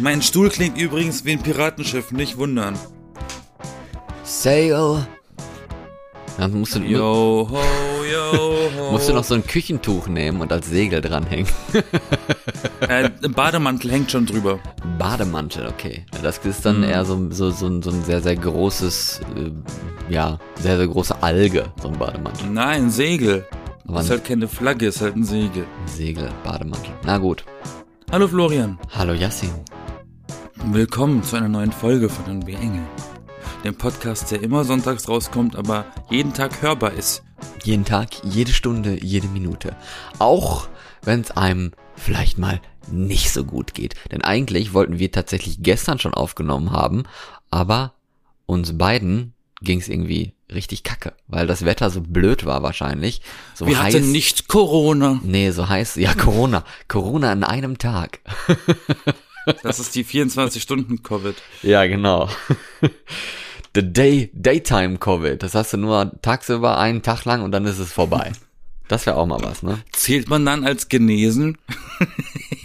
Mein Stuhl klingt übrigens wie ein Piratenschiff, nicht wundern. Sail. Dann musst du, Yo ho, yo ho. musst du noch so ein Küchentuch nehmen und als Segel dranhängen. äh, ein Bademantel hängt schon drüber. Bademantel, okay. Ja, Das ist dann Mhm. eher so, so, so, ein, so ein sehr, sehr großes, äh, ja, sehr, sehr große Alge, so ein Bademantel. Nein, Segel. Aber ist halt keine Flagge, ist halt ein Segel. Segel, Bademantel. Na gut. Hallo Florian. Hallo Yassin. Willkommen zu einer neuen Folge von den B-Engel. Dem Podcast, der immer sonntags rauskommt, aber jeden Tag hörbar ist. Jeden Tag, jede Stunde, jede Minute. Auch wenn es einem vielleicht mal nicht so gut geht. Denn eigentlich wollten wir tatsächlich gestern schon aufgenommen haben, aber uns beiden ging es irgendwie richtig kacke, weil das Wetter so blöd war wahrscheinlich. So Wir heiß. hatten nicht Corona. Nee, so heiß. Ja, Corona. Corona an einem Tag. Das ist die 24-Stunden-Covid. Ja, genau. The Day, Daytime Covid. Das hast du nur tagsüber einen Tag lang und dann ist es vorbei. Das wäre auch mal was, ne? Zählt man dann als genesen?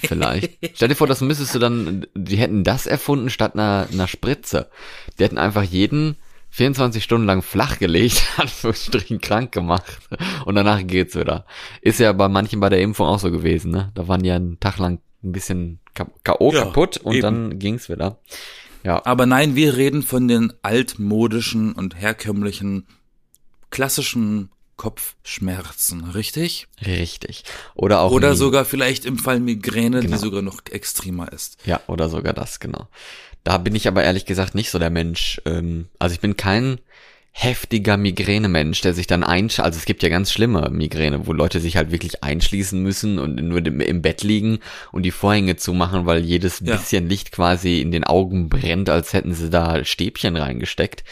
Vielleicht. Stell dir vor, das müsstest du dann, die hätten das erfunden statt einer, einer Spritze. Die hätten einfach jeden 24 Stunden lang flach gelegt, Anführungsstrichen krank gemacht und danach geht's wieder. Ist ja bei manchen bei der Impfung auch so gewesen, ne? Da waren die ja einen Tag lang ein bisschen K.O. Ja, kaputt und eben. dann ging's wieder. Ja, Aber nein, wir reden von den altmodischen und herkömmlichen, klassischen Kopfschmerzen, richtig? richtig. Oder auch Oder sogar vielleicht im Fall Migräne, Genau. die sogar noch extremer ist. Ja, oder sogar das, genau. Da bin ich aber ehrlich gesagt nicht so der Mensch. Ähm, also ich bin kein heftiger Migränemensch, der sich dann einsch... Also es gibt ja ganz schlimme Migräne, wo Leute sich halt wirklich einschließen müssen und nur im, Bett liegen und die Vorhänge zumachen, weil jedes Ja. bisschen Licht quasi in den Augen brennt, als hätten sie da Stäbchen reingesteckt.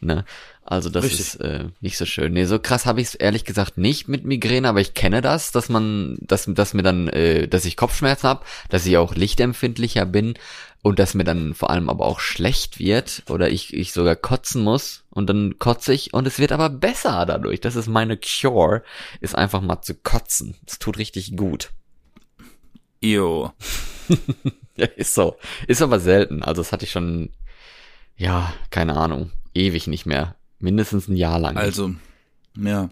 Ne? Also das Richtig. ist äh, nicht so schön. Nee, so krass habe ich es ehrlich gesagt nicht mit Migräne, aber ich kenne das, dass man, dass, dass mir dann, äh, dass ich Kopfschmerzen habe, dass ich auch lichtempfindlicher bin und dass mir dann vor allem aber auch schlecht wird oder ich, ich sogar kotzen muss und dann kotze ich und es wird aber besser dadurch. Das ist meine Cure, ist einfach mal zu kotzen. Es tut richtig gut. Jo. Ja, ist so. Ist aber selten. Also das hatte ich schon, ja, keine Ahnung, ewig nicht mehr. Mindestens ein Jahr lang. Also, ja.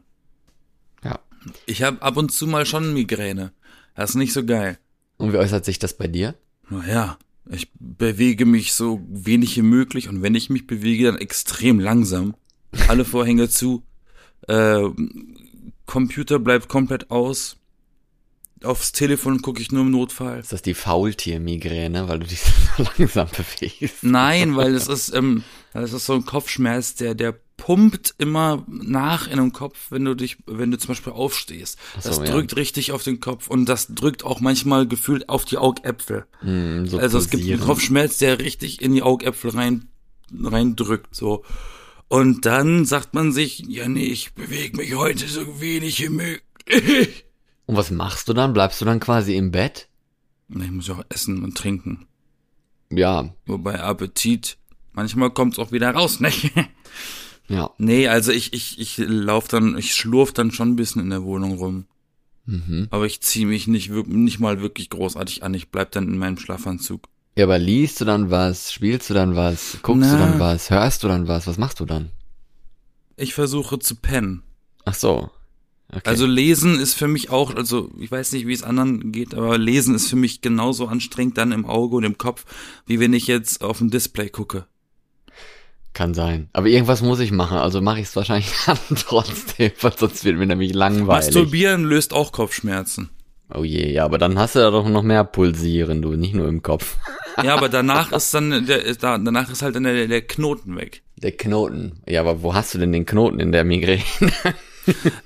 Ja. Ich habe ab und zu mal schon Migräne. Das ist nicht so geil. Und wie äußert sich das bei dir? Naja, ich bewege mich so wenig wie möglich und wenn ich mich bewege, dann extrem langsam. Alle Vorhänge zu. Äh, Computer bleibt komplett aus. Aufs Telefon gucke ich nur im Notfall. Ist das die Faultier-Migräne, weil du dich so langsam bewegst? Nein, weil es ist, ähm, es ist so ein Kopfschmerz, der, der pumpt immer nach in den Kopf, wenn du dich, wenn du zum Beispiel aufstehst. So, das ja. drückt richtig auf den Kopf und das drückt auch manchmal gefühlt auf die Augäpfel. Hm, so Also es gibt einen. Kopfschmerz, der richtig in die Augäpfel rein, reindrückt, so. Und dann sagt man sich, ja nee, ich bewege mich heute so wenig wie möglich. Und was machst du dann? Bleibst du dann quasi im Bett? Nee, Ich muss ja auch essen und trinken. Ja, Wobei Appetit, manchmal kommt's auch wieder raus, ne? ja. Nee, also ich, ich, ich lauf dann, ich schlurf dann schon ein bisschen in der Wohnung rum. Mhm. Aber ich ziehe mich nicht, nicht mal wirklich großartig an. Ich bleib dann in meinem Schlafanzug. Ja, aber liest du dann was? Spielst du dann was? Guckst du Na. dann was? Hörst du dann was? Was machst du dann? Ich versuche zu pennen. Ach so. Okay. Also lesen ist für mich auch, also ich weiß nicht, wie es anderen geht, aber lesen ist für mich genauso anstrengend dann im Auge und im Kopf, wie wenn ich jetzt auf ein Display gucke. Kann sein. Aber irgendwas muss ich machen, also mache ich es wahrscheinlich dann trotzdem, weil sonst wird mir nämlich langweilig. Masturbieren löst auch Kopfschmerzen. Oh je, ja, aber dann hast du ja doch noch mehr Pulsieren, du, nicht nur im Kopf. Ja, aber danach ist dann der, da, danach ist halt dann der, der Knoten weg. Der Knoten. Ja, aber wo hast du denn den Knoten in der Migräne?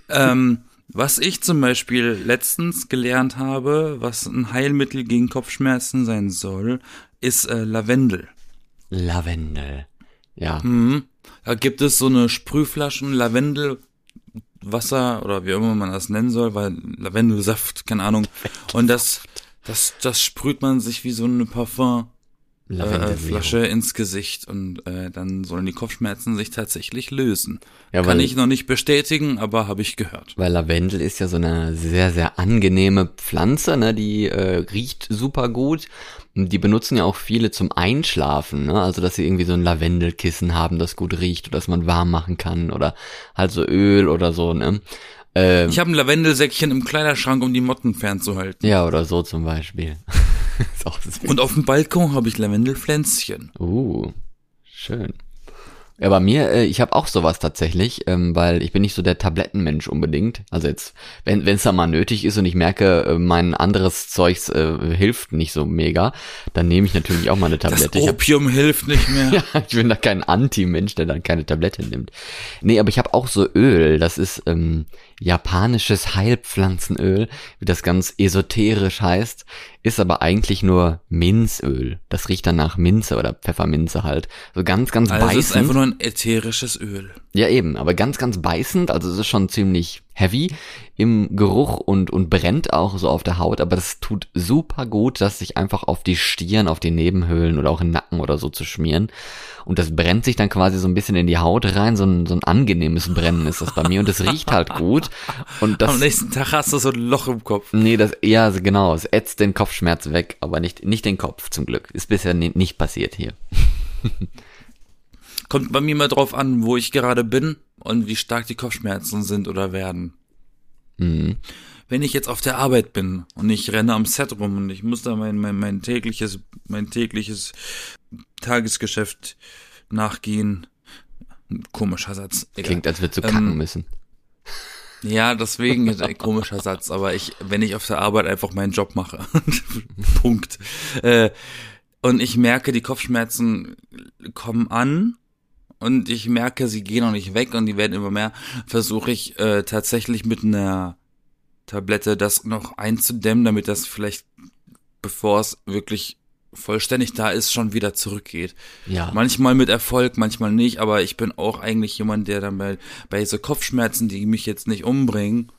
Ähm, was ich zum Beispiel letztens gelernt habe, was ein Heilmittel gegen Kopfschmerzen sein soll, ist äh, Lavendel. Lavendel. Ja. Mhm. Da gibt es so eine Sprühflaschen Lavendel Wasser oder wie immer man das nennen soll, weil Lavendelsaft, keine Ahnung. Und das, das, das sprüht man sich wie so eine Parfum äh. Flasche ins Gesicht und äh, dann sollen die Kopfschmerzen sich tatsächlich lösen. Ja, Kann weil- ich noch nicht bestätigen, aber habe ich gehört. Weil Lavendel ist ja so eine sehr, sehr angenehme Pflanze, ne? Die äh, riecht super gut Die benutzen ja auch viele zum Einschlafen, ne? Also dass sie irgendwie so ein Lavendelkissen haben, das gut riecht oder dass man warm machen kann oder halt so Öl oder so, ne? Ähm, ich habe ein Lavendelsäckchen im Kleiderschrank, um die Motten fernzuhalten. Ja, oder so zum Beispiel. Und auf dem Balkon habe ich Lavendelpflänzchen. Uh, schön. Ja, bei mir, äh, ich habe auch sowas tatsächlich, ähm, weil ich bin nicht so der Tablettenmensch unbedingt. Also jetzt, wenn es da mal nötig ist und ich merke, äh, mein anderes Zeugs äh, hilft nicht so mega, dann nehme ich natürlich auch mal eine Tablette. Das Opium hab, hilft nicht mehr. ja, ich bin da kein Anti-Mensch, der dann keine Tablette nimmt. Nee, aber ich habe auch so Öl, das ist ähm, japanisches Heilpflanzenöl, wie das ganz esoterisch heißt, ist aber eigentlich nur Minzöl. Das riecht dann nach Minze oder Pfefferminze halt. So ganz, ganz also beißend. Es ist einfach nur ein ätherisches Öl. Ja, eben, aber ganz, ganz beißend. Also es ist schon ziemlich heavy im Geruch und, und brennt auch so auf der Haut, aber das tut super gut, das sich einfach auf die Stirn, auf die Nebenhöhlen oder auch im Nacken oder so zu schmieren. Und das brennt sich dann quasi so ein bisschen in die Haut rein, so ein, so ein angenehmes Brennen ist das bei mir und das riecht halt gut. Und das, Am nächsten Tag hast du so ein Loch im Kopf. Nee, das, ja, genau, es ätzt den Kopfschmerz weg, aber nicht, nicht den Kopf zum Glück. Ist bisher nicht passiert hier. Kommt bei mir mal drauf an, wo ich gerade bin und wie stark die Kopfschmerzen sind oder werden. Mhm. Wenn ich jetzt auf der Arbeit bin und ich renne am Set rum und ich muss da mein, mein, mein tägliches, mein tägliches Tagesgeschäft nachgehen. Komischer Satz. Egal. Klingt, als würdest du kacken ähm, müssen. Ja, deswegen ein komischer Satz, aber ich, wenn ich auf der Arbeit einfach meinen Job mache. Punkt. Äh, und ich merke, die Kopfschmerzen kommen an und ich merke, sie gehen noch nicht weg und die werden immer mehr, versuche ich äh, tatsächlich mit einer Tablette das noch einzudämmen, damit das vielleicht, bevor es wirklich vollständig da ist, schon wieder zurückgeht. Ja. Manchmal mit Erfolg, manchmal nicht, aber ich bin auch eigentlich jemand, der dann bei, bei so Kopfschmerzen, die mich jetzt nicht umbringen,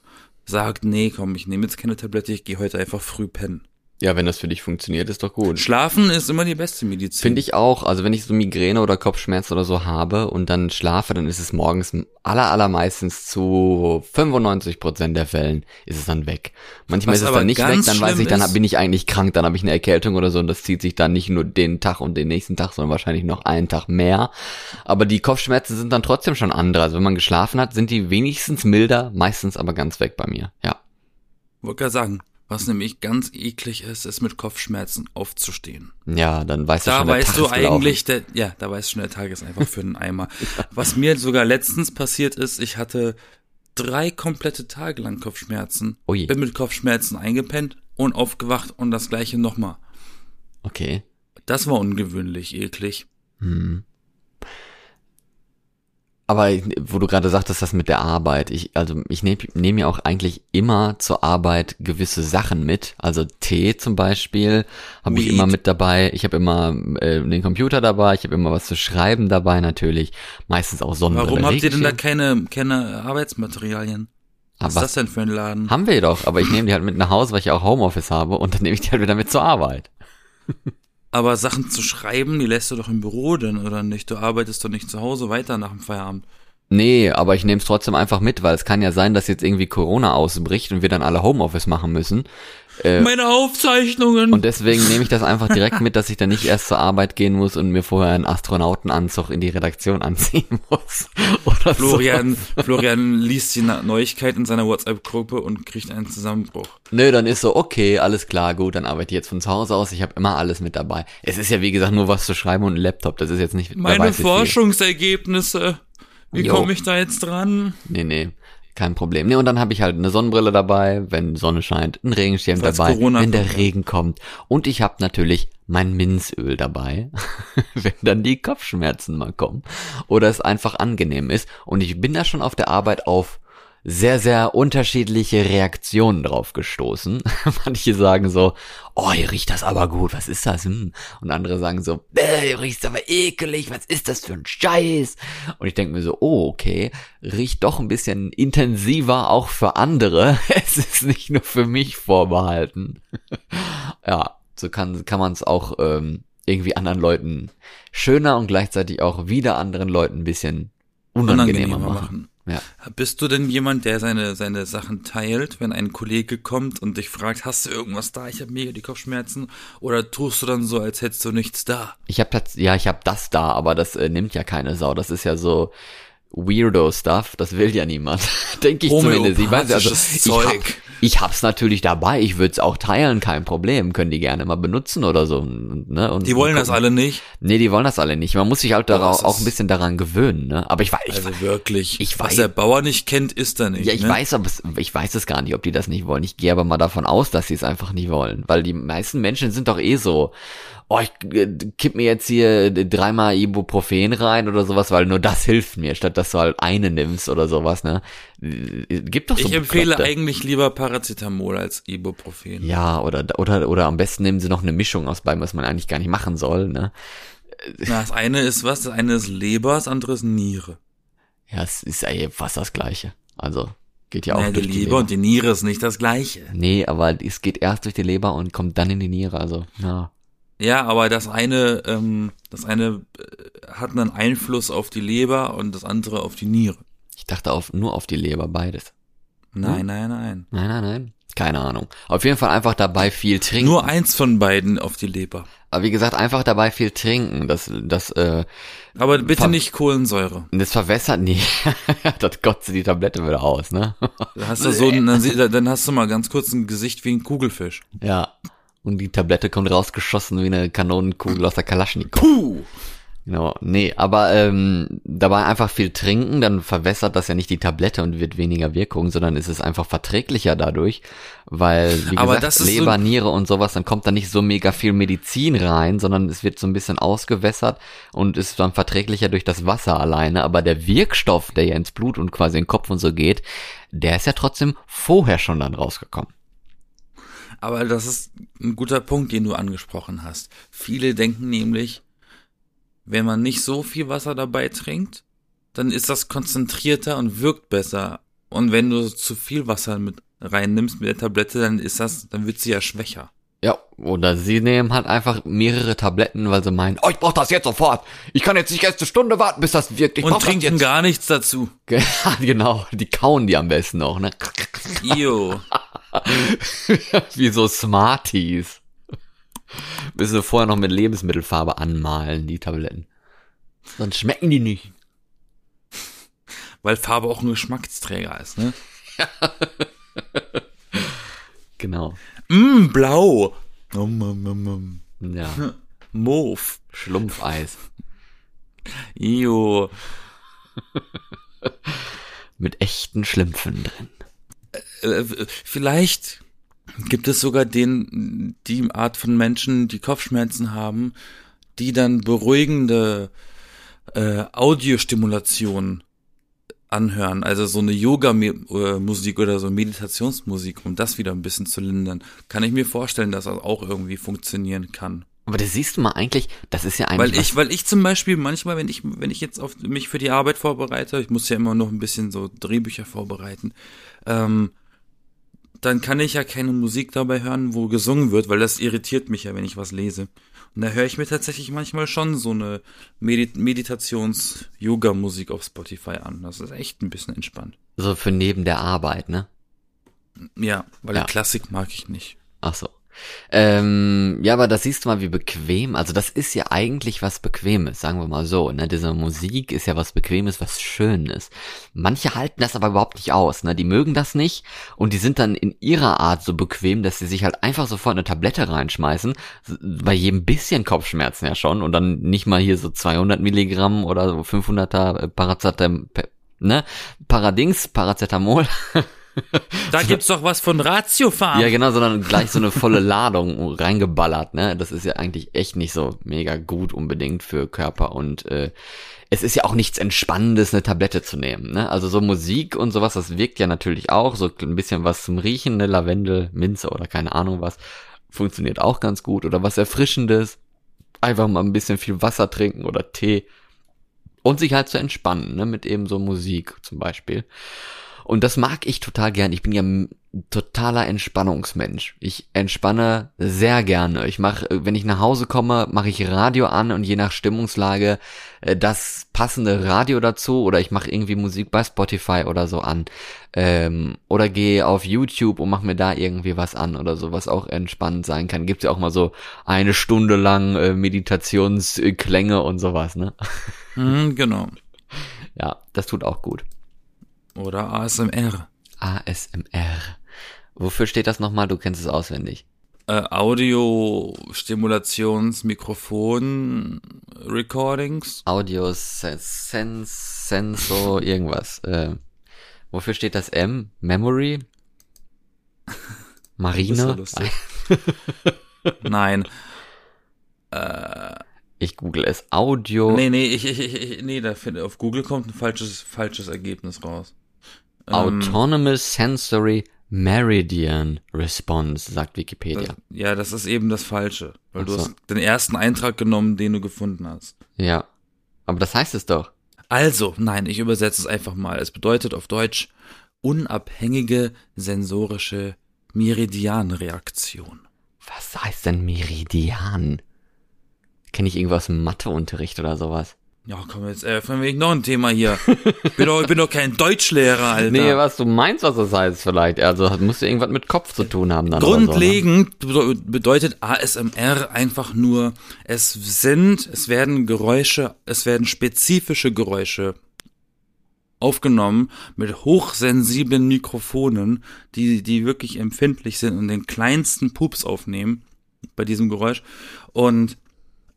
sagt, nee, komm, ich nehme jetzt keine Tablette, ich gehe heute einfach früh pennen. Ja, wenn das für dich funktioniert, ist doch gut. Schlafen ist immer die beste Medizin. Finde ich auch. Also wenn ich so Migräne oder Kopfschmerzen oder so habe und dann schlafe, dann ist es morgens aller allermeistens zu 95 Prozent der Fällen ist es dann weg. Manchmal Was ist es dann nicht weg, dann weiß ich, dann bin ich eigentlich krank, dann habe ich eine Erkältung oder so und das zieht sich dann nicht nur den Tag und den nächsten Tag, sondern wahrscheinlich noch einen Tag mehr. Aber die Kopfschmerzen sind dann trotzdem schon andere. Also wenn man geschlafen hat, sind die wenigstens milder, meistens aber ganz weg bei mir. Ja. Wollte gerade sagen, was nämlich ganz eklig ist, ist mit Kopfschmerzen aufzustehen. Ja, dann weißt du da schon, der weißt Tag du eigentlich, der, ja, da weißt du schon, der Tag ist einfach für einen Eimer. Was mir sogar letztens passiert ist, ich hatte drei komplette Tage lang Kopfschmerzen. Ui. Bin mit Kopfschmerzen eingepennt und aufgewacht und das gleiche nochmal. Okay. Das war ungewöhnlich eklig. Hm. Aber wo du gerade sagtest, das mit der Arbeit, ich, also ich nehme nehm ja auch eigentlich immer zur Arbeit gewisse Sachen mit. Also Tee zum Beispiel habe ich immer mit dabei. Ich habe immer äh, den Computer dabei, ich habe immer was zu schreiben dabei natürlich. Meistens auch Sonnenbrille. Warum habt ihr denn da keine, keine Arbeitsmaterialien? Was ist das denn für ein Laden? Haben wir doch, aber ich nehme die halt mit nach Hause, weil ich auch Homeoffice habe und dann nehme ich die halt wieder mit zur Arbeit. Aber Sachen zu schreiben, die lässt du doch im Büro denn, oder nicht? Du arbeitest doch nicht zu Hause weiter nach dem Feierabend. Nee, aber ich nehme es trotzdem einfach mit, weil es kann ja sein, dass jetzt irgendwie Corona ausbricht und wir dann alle Homeoffice machen müssen. Äh, Meine Aufzeichnungen. Und deswegen nehme ich das einfach direkt mit, dass ich dann nicht erst zur Arbeit gehen muss und mir vorher einen Astronautenanzug in die Redaktion anziehen muss. Oder Florian, so. Florian liest die Neuigkeit in seiner WhatsApp-Gruppe und kriegt einen Zusammenbruch. Nö, dann ist so, okay, alles klar, gut, dann arbeite ich jetzt von zu Hause aus. Ich habe immer alles mit dabei. Es ist ja, wie gesagt, nur was zu schreiben und ein Laptop. Das ist jetzt nicht... Meine Forschungsergebnisse. Wie komme ich da jetzt dran? Nee, nee kein Problem. Nee, und dann habe ich halt eine Sonnenbrille dabei, wenn Sonne scheint, ein Regenschirm Falls dabei, Corona wenn der Regen kommt. Und ich habe natürlich mein Minzöl dabei, wenn dann die Kopfschmerzen mal kommen oder es einfach angenehm ist. Und ich bin da schon auf der Arbeit auf sehr, sehr unterschiedliche Reaktionen drauf gestoßen. Manche sagen so, oh, hier riecht das aber gut, was ist das? Hm. Und andere sagen so, äh, hier riecht aber ekelig, was ist das für ein Scheiß? Und ich denke mir so, oh, okay, riecht doch ein bisschen intensiver auch für andere. Es ist nicht nur für mich vorbehalten. ja, so kann, kann man es auch ähm, irgendwie anderen Leuten schöner und gleichzeitig auch wieder anderen Leuten ein bisschen unangenehmer, unangenehmer machen. machen. Ja. Bist du denn jemand, der seine, seine Sachen teilt, wenn ein Kollege kommt und dich fragt, hast du irgendwas da? Ich habe mega die Kopfschmerzen. Oder tust du dann so, als hättest du nichts da? Ich habe ja, ich habe das da, aber das äh, nimmt ja keine Sau. Das ist ja so Weirdo-Stuff, das will ja niemand. Denke ich zumindest. Ich weiß, also, ich, hab, ich hab's natürlich dabei, ich würde es auch teilen, kein Problem. Können die gerne mal benutzen oder so. Ne? Und, die wollen das alle nicht? Nee, die wollen das alle nicht. Man muss sich halt darauf, auch ein bisschen daran gewöhnen. Ne? Aber ich weiß. Also ich, wirklich, ich was weiß, der Bauer nicht kennt, ist er nicht. Ja, ich ne? weiß, aber ich weiß es gar nicht, ob die das nicht wollen. Ich gehe aber mal davon aus, dass sie es einfach nicht wollen. Weil die meisten Menschen sind doch eh so oh, ich äh, kipp mir jetzt hier dreimal Ibuprofen rein oder sowas, weil nur das hilft mir, statt dass du halt eine nimmst oder sowas, ne? Äh, gibt doch so Ich empfehle Bekloppte. eigentlich lieber Paracetamol als Ibuprofen. Ja, oder, oder, oder am besten nehmen sie noch eine Mischung aus beidem, was man eigentlich gar nicht machen soll, ne? Na, das eine ist was? Das eine ist Leber, das andere ist Niere. Ja, es ist ey, fast das Gleiche. Also, geht ja auch naja, durch die Leber, Leber und die Niere ist nicht das Gleiche. Nee, aber es geht erst durch die Leber und kommt dann in die Niere, also, ja. Ja, aber das eine, ähm, das eine äh, hat einen Einfluss auf die Leber und das andere auf die Niere. Ich dachte auf, nur auf die Leber, beides. Nein, hm? nein, nein. Nein, nein, nein. Keine Ahnung. Auf jeden Fall einfach dabei viel trinken. Nur eins von beiden auf die Leber. Aber wie gesagt, einfach dabei viel trinken. Das, das, äh, Aber bitte nicht Kohlensäure. Das verwässert nie. das kotzt die Tablette wieder aus, ne? Dann hast du so, dann, dann hast du mal ganz kurz ein Gesicht wie ein Kugelfisch. Ja, und die Tablette kommt rausgeschossen wie eine Kanonenkugel aus der Kalaschnikow. Puh! Genau, nee, aber ähm, dabei einfach viel trinken, dann verwässert das ja nicht die Tablette und wird weniger Wirkung, sondern ist es einfach verträglicher dadurch, weil, wie aber gesagt, Leber, so Niere und sowas, dann kommt da nicht so mega viel Medizin rein, sondern es wird so ein bisschen ausgewässert und ist dann verträglicher durch das Wasser alleine, aber der Wirkstoff, der ja ins Blut und quasi in den Kopf und so geht, der ist ja trotzdem vorher schon dann rausgekommen. Aber das ist ein guter Punkt, den du angesprochen hast. Viele denken nämlich, wenn man nicht so viel Wasser dabei trinkt, dann ist das konzentrierter und wirkt besser. Und wenn du zu viel Wasser mit reinnimmst mit der Tablette, dann ist das, dann wird sie ja schwächer. Ja, oder sie nehmen halt einfach mehrere Tabletten, weil sie meinen, oh, ich brauch das jetzt sofort. Ich kann jetzt nicht erst eine Stunde warten, bis das wirkt. Ich Und trinken gar nichts dazu. genau, die kauen die am besten auch, ne? Io. Wie so Smarties. Müssen wir vorher noch mit Lebensmittelfarbe anmalen, die Tabletten. Sonst schmecken die nicht. Weil Farbe auch ein Geschmacksträger ist, ne? genau. Mm, blau. Um, um, um, ja. Mauve. Schlumpfeis. Io. Mit echten Schlümpfen drin. Äh, vielleicht gibt es sogar den, die Art von Menschen, die Kopfschmerzen haben, die dann beruhigende äh, Audiostimulation anhören, also so eine Yoga-Musik oder so Meditationsmusik, um das wieder ein bisschen zu lindern, kann ich mir vorstellen, dass das auch irgendwie funktionieren kann. Aber das siehst du mal eigentlich, das ist ja eigentlich. Weil ich, weil ich zum Beispiel manchmal, wenn ich, wenn ich jetzt auf mich für die Arbeit vorbereite, ich muss ja immer noch ein bisschen so Drehbücher vorbereiten, ähm, dann kann ich ja keine Musik dabei hören, wo gesungen wird, weil das irritiert mich ja, wenn ich was lese. Und da höre ich mir tatsächlich manchmal schon so eine Medit Meditations-Yoga-Musik auf Spotify an. Das ist echt ein bisschen entspannt. So für neben der Arbeit, ne? Ja, weil ja. Klassik mag ich nicht. Ach so. Ähm, ja, aber das siehst du mal, wie bequem. Also das ist ja eigentlich was Bequemes, sagen wir mal so. Ne? Diese Musik ist ja was Bequemes, was Schönes. Manche halten das aber überhaupt nicht aus. Ne? Die mögen das nicht und die sind dann in ihrer Art so bequem, dass sie sich halt einfach sofort eine Tablette reinschmeißen. Bei jedem bisschen Kopfschmerzen ja schon und dann nicht mal hier so 200 Milligramm oder so 500er Paracetam, ne? Paradings, Paracetamol. Da gibt's doch was von Ratiofarm. Ja, genau, sondern gleich so eine volle Ladung reingeballert, ne? Das ist ja eigentlich echt nicht so mega gut unbedingt für Körper und äh, es ist ja auch nichts Entspannendes, eine Tablette zu nehmen, ne? Also so Musik und sowas, das wirkt ja natürlich auch, so ein bisschen was zum Riechen, ne? Lavendel, Minze oder keine Ahnung was, funktioniert auch ganz gut oder was Erfrischendes. Einfach mal ein bisschen viel Wasser trinken oder Tee und sich halt zu entspannen, ne? Mit eben so Musik zum Beispiel. Und das mag ich total gern. Ich bin ja ein totaler Entspannungsmensch. Ich entspanne sehr gerne. Ich mache, wenn ich nach Hause komme, mache ich Radio an und je nach Stimmungslage äh, das passende Radio dazu oder ich mache irgendwie Musik bei Spotify oder so an. Ähm, oder gehe auf YouTube und mache mir da irgendwie was an oder so, was auch entspannend sein kann. Gibt's ja auch mal so eine Stunde lang äh, Meditationsklänge und sowas, ne? Mhm, genau. Ja, das tut auch gut. Oder ASMR. ASMR. Wofür steht das nochmal? Du kennst es auswendig. Äh, Audio, Stimulations, Mikrofon, Recordings. Audio, Sens, Senso, irgendwas. Äh, wofür steht das M? Memory? Marina? Nein. Äh, Ich google es. Audio. nee, nee, ich, ich, ich, nee, da finde auf Google kommt ein falsches, falsches Ergebnis raus. Ähm, Autonomous Sensory Meridian Response, sagt Wikipedia. das, ja, das ist eben das Falsche. Weil Ach du so. hast den ersten Eintrag genommen, den du gefunden hast. Ja. Aber das heißt es doch. Also, nein, ich übersetze es einfach mal. Es bedeutet auf Deutsch unabhängige sensorische Meridianreaktion. Was heißt denn Meridian? Kenne ich irgendwas im Matheunterricht oder sowas? Ja, komm, jetzt eröffnen wir noch ein Thema hier. Ich bin doch, ich bin doch kein Deutschlehrer, Alter. Nee, was du meinst, was das heißt vielleicht. Also muss ja irgendwas mit Kopf zu tun haben dann. Grundlegend bede- bedeutet ASMR einfach nur, es sind, es werden Geräusche, es werden spezifische Geräusche aufgenommen mit hochsensiblen Mikrofonen, die, die wirklich empfindlich sind und den kleinsten Pups aufnehmen bei diesem Geräusch. Und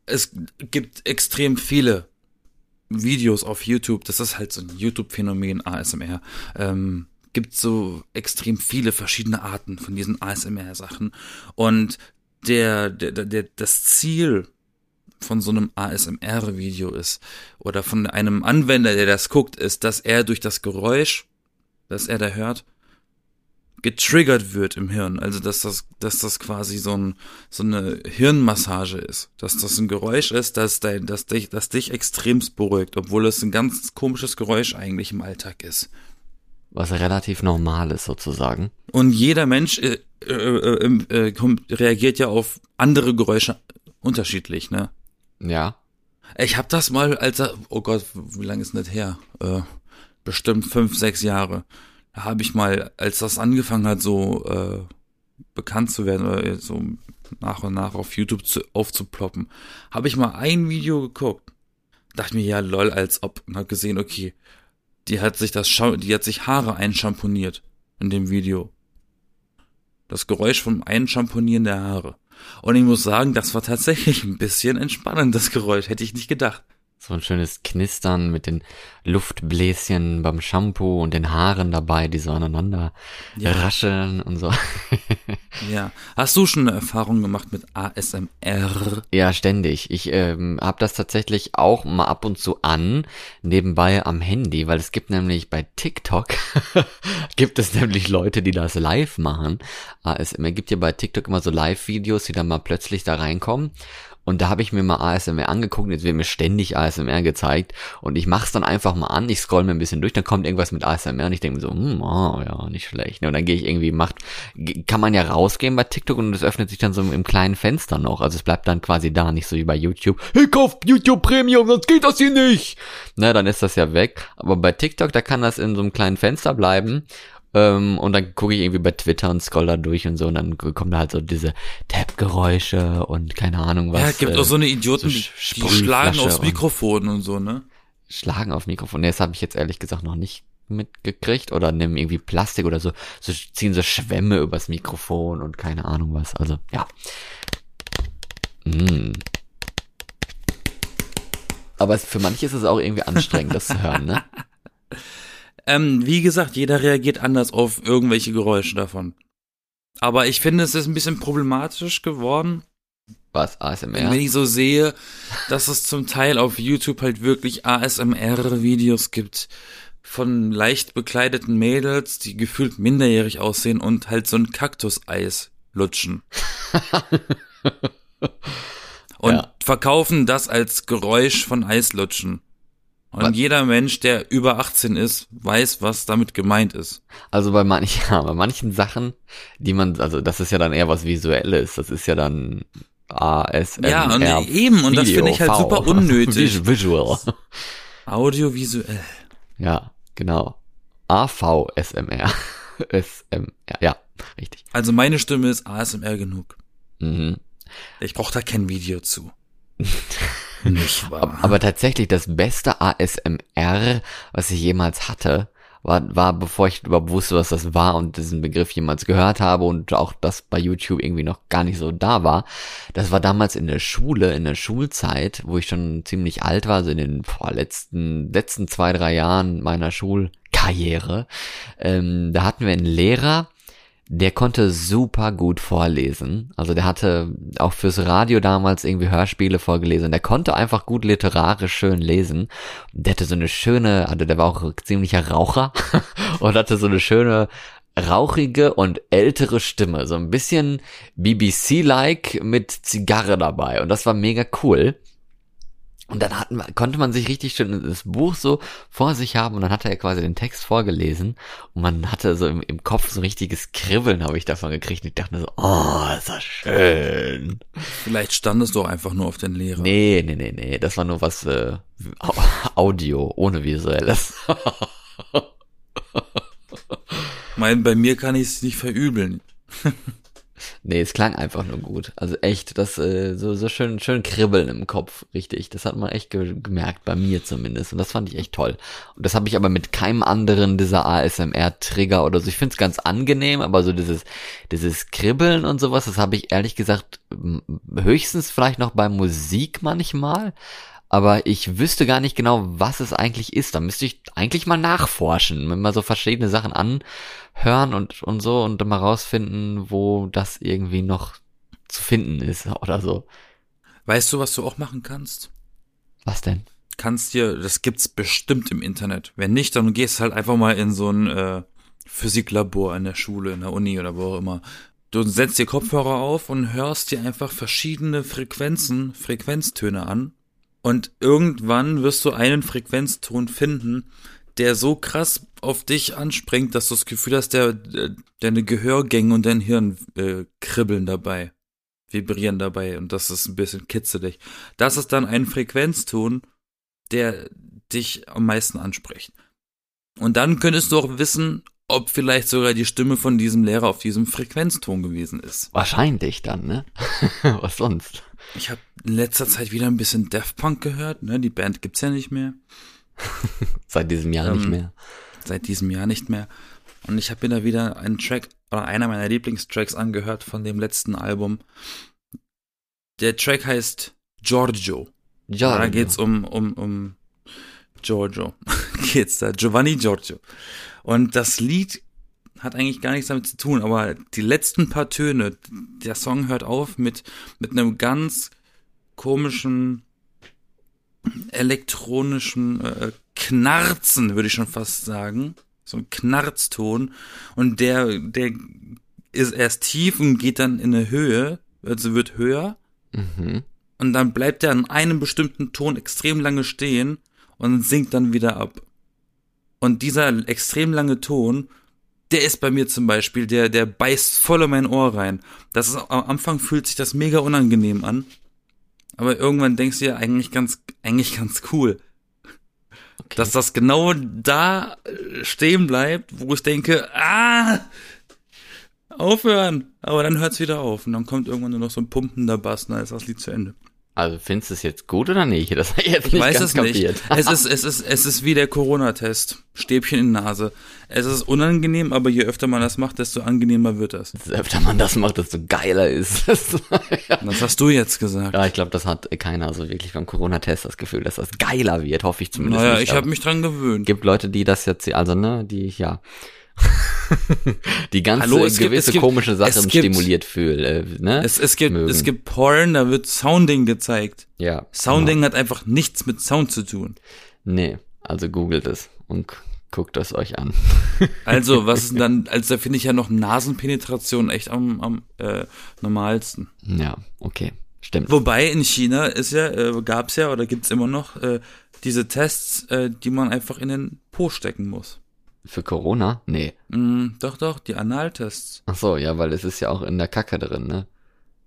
es gibt extrem viele Videos auf YouTube, das ist halt so ein YouTube-Phänomen, ASMR, ähm, gibt so extrem viele verschiedene Arten von diesen ASMR-Sachen. Und der, der, der, das Ziel von so einem ASMR-Video ist, oder von einem Anwender, der das guckt, ist, dass er durch das Geräusch, das er da hört, getriggert wird im Hirn. Also, dass das, dass das quasi so, ein, so eine Hirnmassage ist. Dass das ein Geräusch ist, das, dein, das, dich, das dich extremst beruhigt, obwohl es ein ganz komisches Geräusch eigentlich im Alltag ist. Was relativ normal ist sozusagen. Und jeder Mensch äh, äh, äh, äh, kommt, reagiert ja auf andere Geräusche unterschiedlich, ne? Ja. Ich hab das mal, als oh Gott, wie lange ist denn das her? Äh, bestimmt fünf, sechs Jahre. Habe ich mal, als das angefangen hat, so äh, bekannt zu werden oder so nach und nach auf YouTube zu, aufzuploppen, habe ich mal ein Video geguckt. Dachte mir, ja, lol, als ob. Und hab gesehen, okay, die hat sich das, Schau die hat sich Haare einschamponiert in dem Video. Das Geräusch vom Einschamponieren der Haare. Und ich muss sagen, das war tatsächlich ein bisschen entspannend, das Geräusch. Hätte ich nicht gedacht. So ein schönes Knistern mit den Luftbläschen beim Shampoo und den Haaren dabei, die so aneinander Ja. rascheln und so. Ja. Hast du schon eine Erfahrung gemacht mit ASMR? Ja, ständig. Ich ähm, habe das tatsächlich auch mal ab und zu an, nebenbei am Handy, weil es gibt nämlich bei TikTok, gibt es nämlich Leute, die das live machen. ASMR gibt ja bei TikTok immer so Live-Videos, die dann mal plötzlich da reinkommen. Und da habe ich mir mal ASMR angeguckt, jetzt wird mir ständig ASMR gezeigt und ich mach's dann einfach mal an, ich scroll mir ein bisschen durch, dann kommt irgendwas mit ASMR und ich denke mir so, hm, oh, ja, nicht schlecht. Und dann gehe ich irgendwie, macht, kann man ja rausgehen bei TikTok und es öffnet sich dann so im kleinen Fenster noch. Also es bleibt dann quasi da, nicht so wie bei YouTube. Hey, kauf YouTube Premium, sonst geht das hier nicht. Na, dann ist das ja weg. Aber bei TikTok, da kann das in so einem kleinen Fenster bleiben. Ähm, und dann gucke ich irgendwie bei Twitter und scroll da durch und so und dann kommen da halt so diese Tap-Geräusche und keine Ahnung was. ja, es gibt äh, auch so eine Idioten, so die, Sch- die schlagen aufs und- Mikrofon und so, ne? Schlagen auf Mikrofon. Nee, das habe ich jetzt ehrlich gesagt noch nicht mitgekriegt. Oder nehmen irgendwie Plastik oder so, so ziehen so Schwämme übers Mikrofon und keine Ahnung was. Also, ja. Mm. Aber für manche ist es auch irgendwie anstrengend, das zu hören, ne? Ähm, wie gesagt, jeder reagiert anders auf irgendwelche Geräusche davon. Aber ich finde, es ist ein bisschen problematisch geworden, Was, wenn ASMR? ich so sehe, dass es zum Teil auf YouTube halt wirklich ASMR-Videos gibt von leicht bekleideten Mädels, die gefühlt minderjährig aussehen und halt so ein Kaktuseis lutschen. und Ja. verkaufen das als Geräusch von Eislutschen. Und Was? jeder Mensch, der über 18 ist, weiß, was damit gemeint ist. Also bei manchen, ja, bei manchen Sachen, die man, also das ist ja dann eher was Visuelles, das ist ja dann ASMR. Ja, und eben, und das Video, finde ich halt V. super unnötig. Visual. Audiovisuell. Ja, genau. AVSMR. SMR, ja, richtig. Also meine Stimme ist ASMR genug. Mhm. Ich brauche da kein Video zu. Nicht wahr? Aber tatsächlich das beste ASMR, was ich jemals hatte, war, war bevor ich überhaupt wusste, was das war und diesen Begriff jemals gehört habe und auch das bei YouTube irgendwie noch gar nicht so da war. Das war damals in der Schule, in der Schulzeit, wo ich schon ziemlich alt war, so in den boah, letzten, letzten zwei, drei Jahren meiner Schulkarriere. Ähm, da hatten wir einen Lehrer, der konnte super gut vorlesen. Also der hatte auch fürs Radio damals irgendwie Hörspiele vorgelesen. Der konnte einfach gut literarisch schön lesen. Der hatte so eine schöne, also der war auch ziemlicher Raucher und hatte so eine schöne rauchige und ältere Stimme. So ein bisschen BBC-like mit Zigarre dabei. Und das war mega cool. Und dann hatten, konnte man sich richtig schön das Buch so vor sich haben und dann hatte er quasi den Text vorgelesen und man hatte so im, im Kopf so ein richtiges Kribbeln habe ich davon gekriegt und ich dachte mir so, oh, ist das schön. Vielleicht standest du auch einfach nur auf den Lehrer. Nee, nee, nee, nee, das war nur was äh, Au- Audio, ohne visuelles. Mein, bei mir kann ich es nicht verübeln. Nee, es klang einfach nur gut. Also echt, das äh, so so schön schön kribbeln im Kopf, richtig. Das hat man echt ge gemerkt bei mir zumindest und das fand ich echt toll. Und das habe ich aber mit keinem anderen dieser ASMR Trigger oder so. Ich find's ganz angenehm, aber so dieses dieses Kribbeln und sowas, das habe ich ehrlich gesagt höchstens vielleicht noch bei Musik manchmal. Aber ich wüsste gar nicht genau, was es eigentlich ist. Da müsste ich eigentlich mal nachforschen, wenn mal so verschiedene Sachen anhören und, und so und dann mal rausfinden, wo das irgendwie noch zu finden ist oder so. Weißt du, was du auch machen kannst? Was denn? Kannst dir, das gibt's bestimmt im Internet. Wenn nicht, dann gehst halt einfach mal in so ein äh, Physiklabor in der Schule, in der Uni oder wo auch immer. Du setzt dir Kopfhörer auf und hörst dir einfach verschiedene Frequenzen, Frequenztöne an. Und irgendwann wirst du einen Frequenzton finden, der so krass auf dich anspringt, dass du das Gefühl hast, der, der deine Gehörgänge und dein Hirn äh, kribbeln dabei, vibrieren dabei und das ist ein bisschen kitzelig. Das ist dann ein Frequenzton, der dich am meisten anspricht. Und dann könntest du auch wissen, ob vielleicht sogar die Stimme von diesem Lehrer auf diesem Frequenzton gewesen ist. Wahrscheinlich dann, ne? was sonst? Ich habe in letzter Zeit wieder ein bisschen Daft Punk gehört, ne? Die Band gibt's ja nicht mehr, Seit diesem Jahr nicht Ähm, mehr. Seit diesem Jahr nicht mehr. Und ich habe mir da wieder einen Track oder einer meiner Lieblingstracks angehört von dem letzten Album. Der Track heißt Giorgio. Ja, Da geht's um, um, um Giorgio. geht's da. Giovanni Giorgio. Und das Lied hat eigentlich gar nichts damit zu tun, aber die letzten paar Töne, der Song hört auf mit, mit einem ganz komischen elektronischen äh, Knarzen, würde ich schon fast sagen. So ein Knarzton. Und der, der ist erst tief und geht dann in eine Höhe, also wird höher Mhm. und dann bleibt er an einem bestimmten Ton extrem lange stehen und sinkt dann wieder ab. Und dieser extrem lange Ton, der ist bei mir zum Beispiel, der, der beißt voll in mein Ohr rein. Das ist, am Anfang fühlt sich das mega unangenehm an. Aber irgendwann denkst du ja eigentlich ganz, eigentlich ganz cool. Okay. Dass das genau da äh, stehen bleibt, wo ich denke, ah, aufhören. Aber dann hört's wieder auf und dann kommt irgendwann nur noch so ein pumpender Bass und dann ist das Lied zu Ende. Also findest du es jetzt gut oder nicht? Das ich jetzt Ich nicht weiß ganz es nicht. kapiert. Es ist, es ist, es ist wie der Corona-Test. Stäbchen in die Nase. Es ist unangenehm, aber je öfter man das macht, desto angenehmer wird das. Je öfter man das macht, desto geiler ist es. Das hast du jetzt gesagt. ja, ich glaube, das hat keiner so wirklich beim Corona-Test das Gefühl, dass das geiler wird, hoffe ich zumindest naja, nicht. ich habe mich dran gewöhnt. gibt Leute, die das jetzt, also ne, die, ja, die ganze Hallo, es gibt- gewisse es gibt- komische Sache es gibt- stimuliert fühlt, äh, ne? Es, es gibt, mögen. es gibt Porn, da wird Sounding gezeigt. ja. Sounding hat einfach nichts mit Sound zu tun. Nee, also googelt es und guckt es euch an. Also, was ist denn dann, also da finde ich ja noch Nasenpenetration echt am, am äh, normalsten. Ja, okay, stimmt. Wobei in China ist ja, äh, gab's ja oder gibt's immer noch äh, diese Tests, äh, die man einfach in den Po stecken muss. Für Corona? Nee. Mm, doch, doch, die Analtests. Ach so, ja, weil es ist ja auch in der Kacke drin, ne?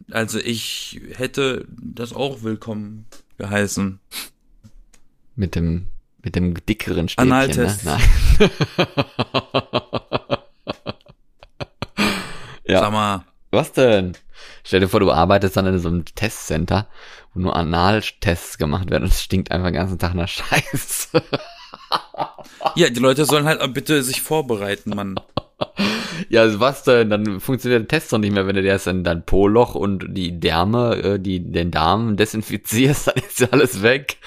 Also ich hätte das auch willkommen geheißen. Mit dem, mit dem dickeren Stäbchen, Analtest. ne? Nein. ja. Sag mal, Was denn? Stell dir vor, du arbeitest dann in so einem Testcenter, wo nur Analtests gemacht werden und es stinkt einfach den ganzen Tag nach Scheiße. ja, die Leute sollen halt bitte sich vorbereiten, Mann. Ja, also was denn? Dann funktioniert der Test doch nicht mehr, wenn du dir erst in dein Po-Loch und die Därme, äh, die, den Darm desinfizierst, dann ist ja alles weg.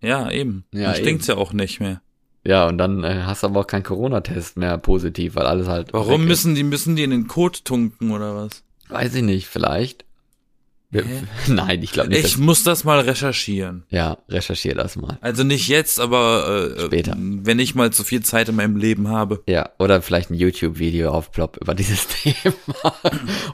Ja, eben. Ja, Dann stinkt's ja auch nicht mehr. Ja, und dann äh, hast du aber auch keinen Corona-Test mehr positiv, weil alles halt. Warum müssen die, müssen die in den Kot tunken oder was? Weiß ich nicht, vielleicht. Hä? nein, ich glaube nicht. Ich muss das mal recherchieren. ja, recherchier das mal. Also nicht jetzt, aber äh, Später. wenn ich mal zu viel Zeit in meinem Leben habe. Ja, oder vielleicht ein YouTube-Video aufplopp über dieses Thema.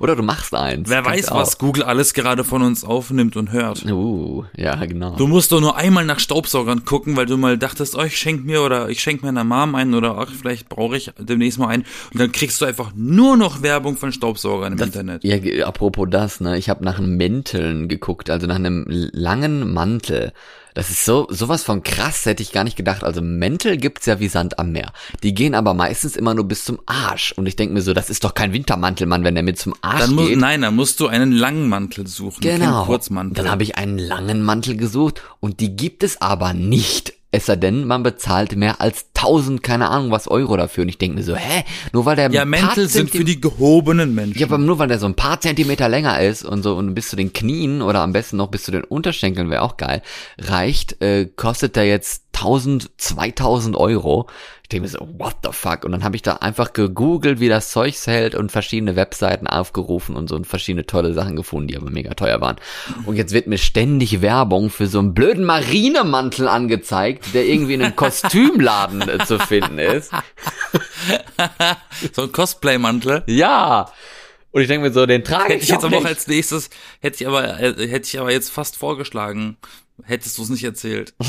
oder du machst eins. Wer weiß, auch. was Google alles gerade von uns aufnimmt und hört. Uh, ja, genau. Du musst doch nur einmal nach Staubsaugern gucken, weil du mal dachtest, oh, ich schenk mir oder ich schenk meiner Mom einen oder ach, vielleicht brauche ich demnächst mal einen. Und dann kriegst du einfach nur noch Werbung von Staubsaugern im Das- Internet. Ja, apropos das, ne, ich habe nach einem Mänteln geguckt, also nach einem langen Mantel. Das ist so sowas von krass, hätte ich gar nicht gedacht. Also Mäntel gibt's ja wie Sand am Meer. Die gehen aber meistens immer nur bis zum Arsch. Und ich denk mir so, das ist doch kein Wintermantel, Mann, wenn der mit zum Arsch Dann muss, geht. nein, dann musst du einen langen Mantel suchen, Genau. keinen Kurzmantel. Dann habe ich einen langen Mantel gesucht und die gibt es aber nicht. Es sei denn, man bezahlt mehr als 1000, keine Ahnung was Euro dafür. Und ich denke mir so, hä? Nur weil der ja, Mäntel sind für die gehobenen Menschen. Ja, aber nur weil der so ein paar Zentimeter länger ist und so und bis zu den Knien oder am besten noch bis zu den Unterschenkeln wäre auch geil, reicht, äh, kostet der jetzt 1000, 2000 Euro. Ich denke mir so, what the fuck? Und dann habe ich da einfach gegoogelt, wie das Zeugs hält und verschiedene Webseiten aufgerufen und so und verschiedene tolle Sachen gefunden, die aber mega teuer waren. Und jetzt wird mir ständig Werbung für so einen blöden Marinemantel angezeigt, der irgendwie in einem Kostümladen äh, zu finden ist. so ein Cosplay-Mantel. Ja. Und ich denke mir so, den trage Hätte ich, ich jetzt aber auch als nächstes, hätte ich aber, äh, hätte ich aber jetzt fast vorgeschlagen, hättest du es nicht erzählt.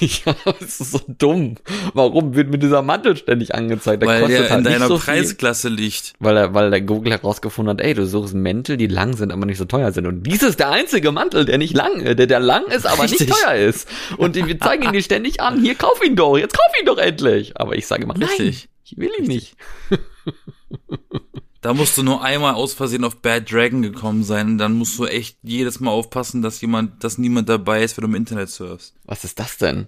ja, das ist so dumm. Warum wird mir dieser Mantel ständig angezeigt? Der weil der in halt deiner nicht so viel. Preisklasse liegt. Weil, er, weil der Google herausgefunden hat, ey, du suchst Mäntel, die lang sind, aber nicht so teuer sind. Und dies ist der einzige Mantel, der nicht lang, äh, der, der lang ist, aber Richtig. nicht teuer ist. Und wir zeigen ihn dir ständig an, hier, kauf ihn doch, jetzt kauf ihn doch endlich. Aber ich sage nein, Richtig. ich will ihn nicht. Da musst du nur einmal aus Versehen auf Bad Dragon gekommen sein. Dann musst du echt jedes Mal aufpassen, dass jemand, dass niemand dabei ist, wenn du im Internet surfst. Was ist das denn?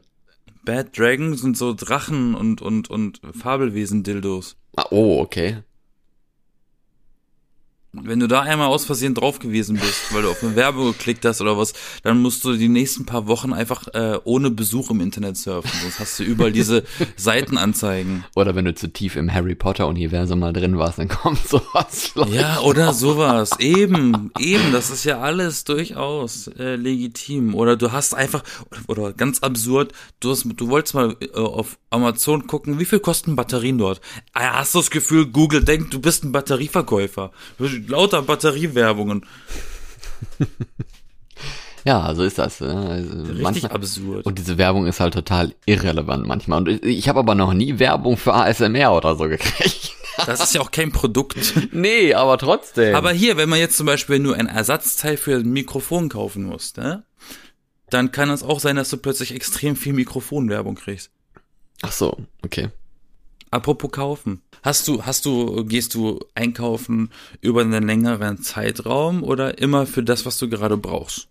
Bad Dragon sind so Drachen und, und, und Fabelwesen-Dildos. Ah, oh, okay. Wenn du da einmal aus Versehen drauf gewesen bist, weil du auf eine Werbung geklickt hast oder was, dann musst du die nächsten paar Wochen einfach äh, ohne Besuch im Internet surfen. Sonst hast du überall diese Seitenanzeigen. Oder wenn du zu tief im Harry Potter-Universum mal drin warst, dann kommt sowas. Ja, oder sowas. Eben, eben, das ist ja alles durchaus äh, legitim. Oder du hast einfach, oder ganz absurd, du, hast, du wolltest mal äh, auf Amazon gucken, wie viel kosten Batterien dort? Ah, Hast du das Gefühl, Google denkt, du bist ein Batterieverkäufer. Lauter Batteriewerbungen. Ja, so ist das. äh, Also Richtig manchmal, absurd. Und diese Werbung ist halt total irrelevant manchmal. Und ich, ich habe aber noch nie Werbung für ASMR oder so gekriegt. Das ist ja auch kein Produkt. nee, aber trotzdem. Aber hier, wenn man jetzt zum Beispiel nur ein Ersatzteil für ein Mikrofon kaufen muss, ne? Dann kann es auch sein, dass du plötzlich extrem viel Mikrofonwerbung kriegst. Ach so, okay. Apropos kaufen. Hast du, hast du, gehst du einkaufen über einen längeren Zeitraum oder immer für das, was du gerade brauchst?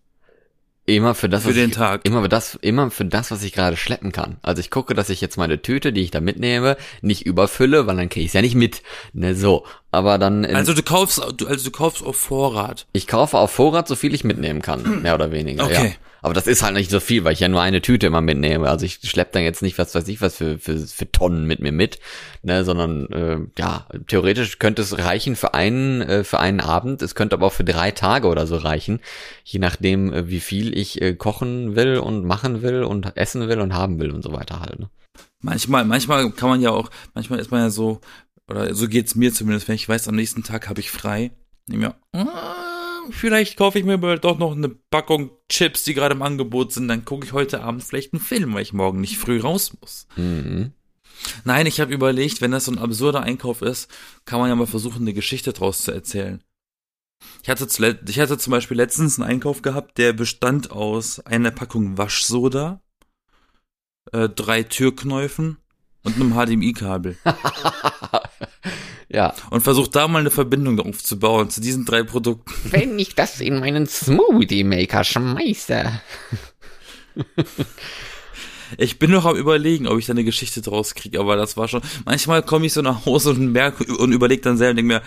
Immer für das, Für was den ich, Tag. Immer für das, immer für das, was ich gerade schleppen kann. Also ich gucke, dass ich jetzt meine Tüte, die ich da mitnehme, nicht überfülle, weil dann kriege ich ja nicht mit. Ne, so. Aber dann, Also du kaufst, also du kaufst auf Vorrat. ich kaufe auf Vorrat so viel ich mitnehmen kann, mehr oder weniger. Ja. Aber das ist halt nicht so viel, weil ich ja nur eine Tüte immer mitnehme. Also ich schlepp dann jetzt nicht, was weiß ich, was für, für, für Tonnen mit mir mit, ne, sondern äh, ja, theoretisch könnte es reichen für einen, äh, für einen Abend. Es könnte aber auch für drei Tage oder so reichen, je nachdem, äh, wie viel ich äh, kochen will und machen will und essen will und haben will und so weiter halt. Ne? Manchmal, manchmal kann man ja auch, manchmal ist man ja so, oder so geht's mir zumindest, wenn ich weiß, am nächsten Tag habe ich frei. Nehme ah, vielleicht kaufe ich mir aber doch noch eine Packung Chips, die gerade im Angebot sind. Dann gucke ich heute Abend vielleicht einen Film, weil ich morgen nicht früh raus muss. Mhm. Nein, ich habe überlegt, wenn das so ein absurder Einkauf ist, kann man ja mal versuchen, eine Geschichte draus zu erzählen. Ich hatte, zuletzt, ich hatte zum Beispiel letztens einen Einkauf gehabt, der bestand aus einer Packung Waschsoda, äh, drei Türknäufen und einem HDMI-Kabel. Ja. Und versucht da mal eine Verbindung aufzubauen zu diesen drei Produkten. Wenn ich das in meinen Smoothie Maker schmeiße. Ich bin noch am überlegen, ob ich da eine Geschichte draus kriege, aber das war schon. Manchmal komme ich so nach Hause und merke und überlege dann selber und denke mir,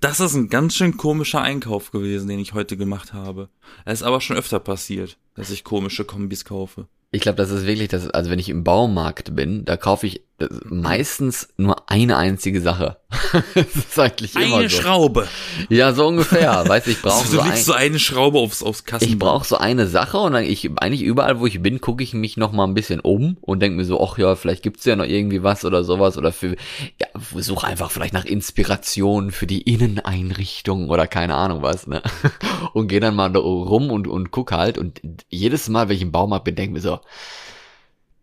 das ist ein ganz schön komischer Einkauf gewesen, den ich heute gemacht habe. Es ist aber schon öfter passiert, dass ich komische Kombis kaufe. Ich glaube, das ist wirklich das, also wenn ich im Baumarkt bin, da kaufe ich meistens nur eine einzige Sache. das ist eigentlich immer Eine so. Schraube. Ja, so ungefähr. Weißt ich brauche du so, ein, so eine Schraube aufs, aufs Kassen. ich brauche so eine Sache und dann ich eigentlich überall, wo ich bin, gucke ich mich noch mal ein bisschen um und denke mir so, ach ja, vielleicht gibt's ja noch irgendwie was oder sowas oder für ja, suche einfach vielleicht nach Inspiration für die Inneneinrichtung oder keine Ahnung was, ne? Und gehe dann mal rum und und guck halt und jedes Mal, wenn ich im Baumarkt bin, denke mir so,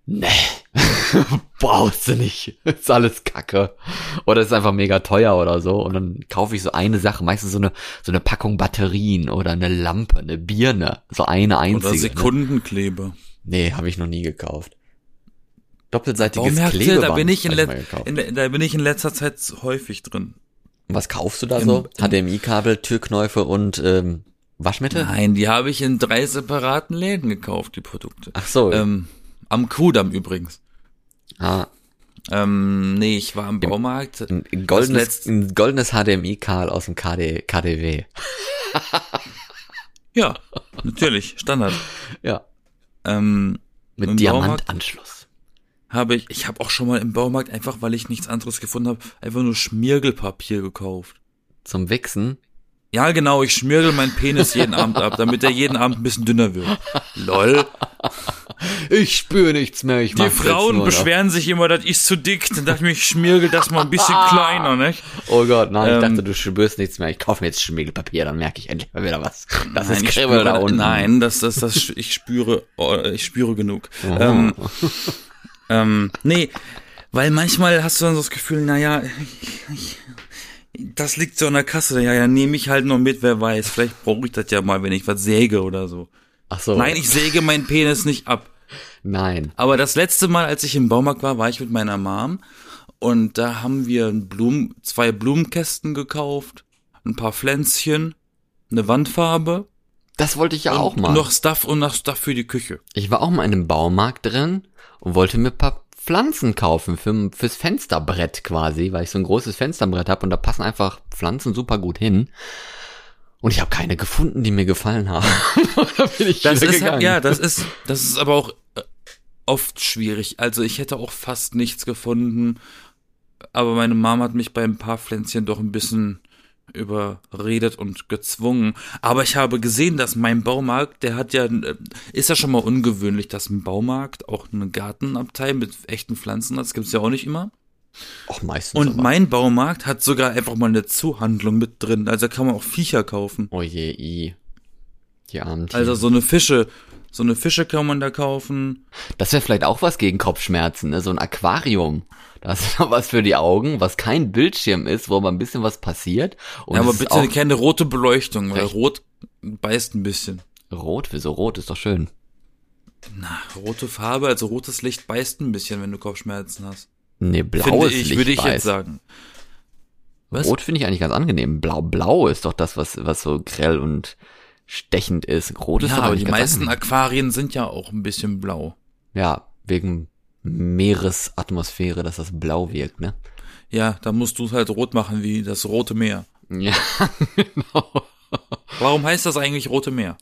nee, brauchst du nicht. Ist alles Kacke. Oder ist einfach mega teuer oder so. Und dann kaufe ich so eine Sache, meistens so eine, so eine Packung Batterien oder eine Lampe, eine Birne. So eine einzige. Oder ne? Sekundenkleber. Nee, habe ich noch nie gekauft. Doppelseitiges Baumärkte, Klebeband da bin ich in, in, da bin ich in letzter Zeit häufig drin. Was kaufst du da Im- so? HDMI-Kabel, Türknäufe und ähm, Waschmittel? Nein, die habe ich in drei separaten Läden gekauft, die Produkte. Ach so. Ähm, am Kudamm übrigens. ah, Ähm, nee, ich war im Baumarkt. ein, ein goldenes, ein goldenes HDMI-Kabel aus dem KD, KDW. Ja, natürlich, Standard. Ja. Ähm, Mit Diamantanschluss. habe ich, ich habe auch schon mal im Baumarkt einfach, weil ich nichts anderes gefunden habe, einfach nur Schmirgelpapier gekauft. Zum Wichsen. Ja, genau, ich schmirgel meinen Penis jeden Abend ab, damit er jeden Abend ein bisschen dünner wird. Lol. Ich spüre nichts mehr. Ich Die Frauen nur noch. beschweren sich immer, das ist zu dick. Dann dachte ich mir, ich schmirgel das mal ein bisschen kleiner, nicht? Oh Gott, nein, ich Ähm, dachte, du spürst nichts mehr. Ich kaufe mir jetzt Schmiegelpapier, dann merke ich endlich mal wieder was. Das Nein, ist ich Kribbel da unten. Nein, das, das, das, ich spüre, oh, ich spüre genug. Oh. Ähm, ähm, nee, weil manchmal hast du dann so das Gefühl, naja, ich, das liegt so an der Kasse. Ja, ja, nehme ich halt noch mit, wer weiß. Vielleicht brauche ich das ja mal, wenn ich was säge oder so. Ach so. Nein, ich säge meinen Penis nicht ab. Nein. Aber das letzte Mal, als ich im Baumarkt war, war ich mit meiner Mom und da haben wir Blumen, zwei Blumenkästen gekauft, ein paar Pflänzchen, eine Wandfarbe Das wollte ich ja auch und mal. noch Stuff und noch Stuff für die Küche. Ich war auch mal in einem Baumarkt drin und wollte mir ein paar Pflanzen kaufen für, fürs Fensterbrett quasi, weil ich so ein großes Fensterbrett habe und da passen einfach Pflanzen super gut hin. Und ich habe keine gefunden, die mir gefallen haben. da bin ich Das ist gegangen. halt, ja, das ist, das ist aber auch äh, oft schwierig. Also ich hätte auch fast nichts gefunden, aber meine Mom hat mich bei ein paar Pflänzchen doch ein bisschen überredet und gezwungen. Aber ich habe gesehen, dass mein Baumarkt, der hat ja, äh, ist ja schon mal ungewöhnlich, dass ein Baumarkt auch eine Gartenabteil mit echten Pflanzen hat. Das gibt's ja auch nicht immer. Auch meistens. Und aber. mein Baumarkt hat sogar einfach mal eine Zuhandlung mit drin. Also da kann man auch Viecher kaufen. Oh je, i. Die armen Tiere. Also so eine Fische, so eine Fische kann man da kaufen. Das wäre vielleicht auch was gegen Kopfschmerzen, ne? So ein Aquarium. Da ist noch was für die Augen, was kein Bildschirm ist, wo aber ein bisschen was passiert. Und ja, aber bitte keine rote Beleuchtung, weil Recht. rot beißt ein bisschen. rot. Wieso rot? Ist doch schön. Na, rote Farbe, also rotes Licht beißt ein bisschen, wenn du Kopfschmerzen hast. Nee, blaues Finde ich, Licht würde ich jetzt sagen. Was? Rot finde ich eigentlich ganz angenehm. Blau, blau ist doch das, was, was so grell und stechend ist. Rot ist doch aber die meisten angenehm. Aquarien sind ja auch ein bisschen blau. Ja, wegen Meeresatmosphäre, dass das blau wirkt, ne? Ja, da musst du es halt rot machen wie das Rote Meer. Ja, genau. Warum heißt das eigentlich Rote Meer?